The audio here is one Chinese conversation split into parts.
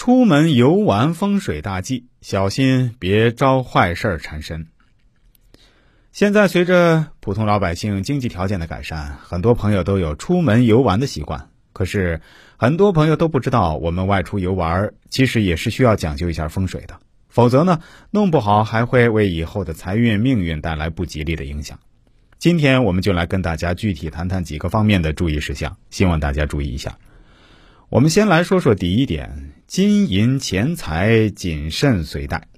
出门游玩风水大忌，小心别招坏事儿缠身。现在随着普通老百姓经济条件的改善，很多朋友都有出门游玩的习惯。可是，很多朋友都不知道，我们外出游玩其实也是需要讲究一下风水的，否则呢，弄不好还会为以后的财运命运带来不吉利的影响。今天我们就来跟大家具体谈谈几个方面的注意事项，希望大家注意一下。我们先来说说第一点：金银钱财谨慎随带。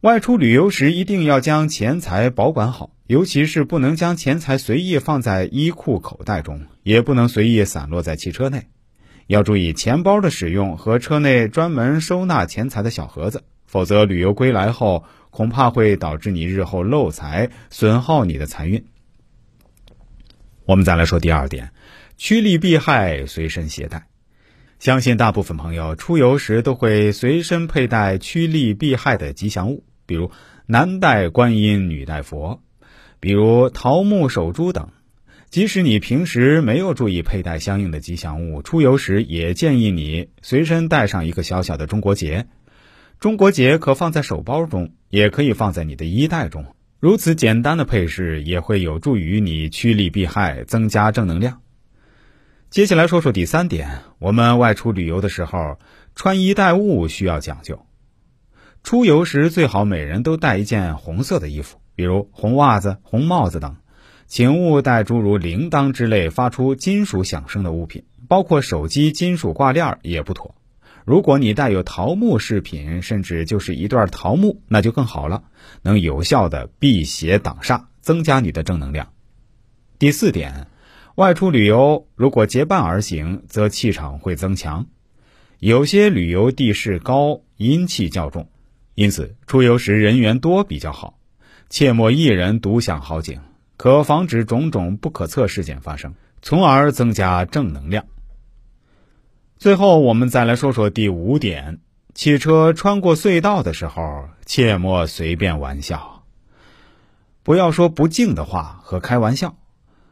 外出旅游时，一定要将钱财保管好，尤其是不能将钱财随意放在衣裤口袋中，也不能随意散落在汽车内。要注意钱包的使用和车内专门收纳钱财的小盒子，否则旅游归来后，恐怕会导致你日后漏财，损耗你的财运。我们再来说第二点。趋利避害，随身携带。相信大部分朋友出游时都会随身佩戴趋利避害的吉祥物，比如男戴观音，女戴佛，比如桃木手珠等。即使你平时没有注意佩戴相应的吉祥物，出游时也建议你随身带上一个小小的中国结。中国结可放在手包中，也可以放在你的衣袋中。如此简单的配饰也会有助于你趋利避害，增加正能量。接下来说说第三点，我们外出旅游的时候，穿衣戴物需要讲究。出游时最好每人都带一件红色的衣服，比如红袜子、红帽子等，请勿带诸如铃铛之类发出金属响声的物品，包括手机金属挂链也不妥。如果你带有桃木饰品，甚至就是一段桃木，那就更好了，能有效的辟邪挡煞，增加你的正能量。第四点。外出旅游，如果结伴而行，则气场会增强。有些旅游地势高，阴气较重，因此出游时人员多比较好。切莫一人独享好景，可防止种种不可测事件发生，从而增加正能量。最后，我们再来说说第五点：汽车穿过隧道的时候，切莫随便玩笑，不要说不敬的话和开玩笑。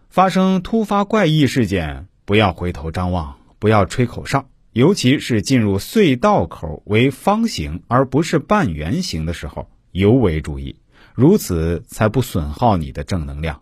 发生突发怪异事件，不要回头张望，不要吹口哨，尤其是进入隧道口为方形而不是半圆形的时候，尤为注意，如此才不损耗你的正能量。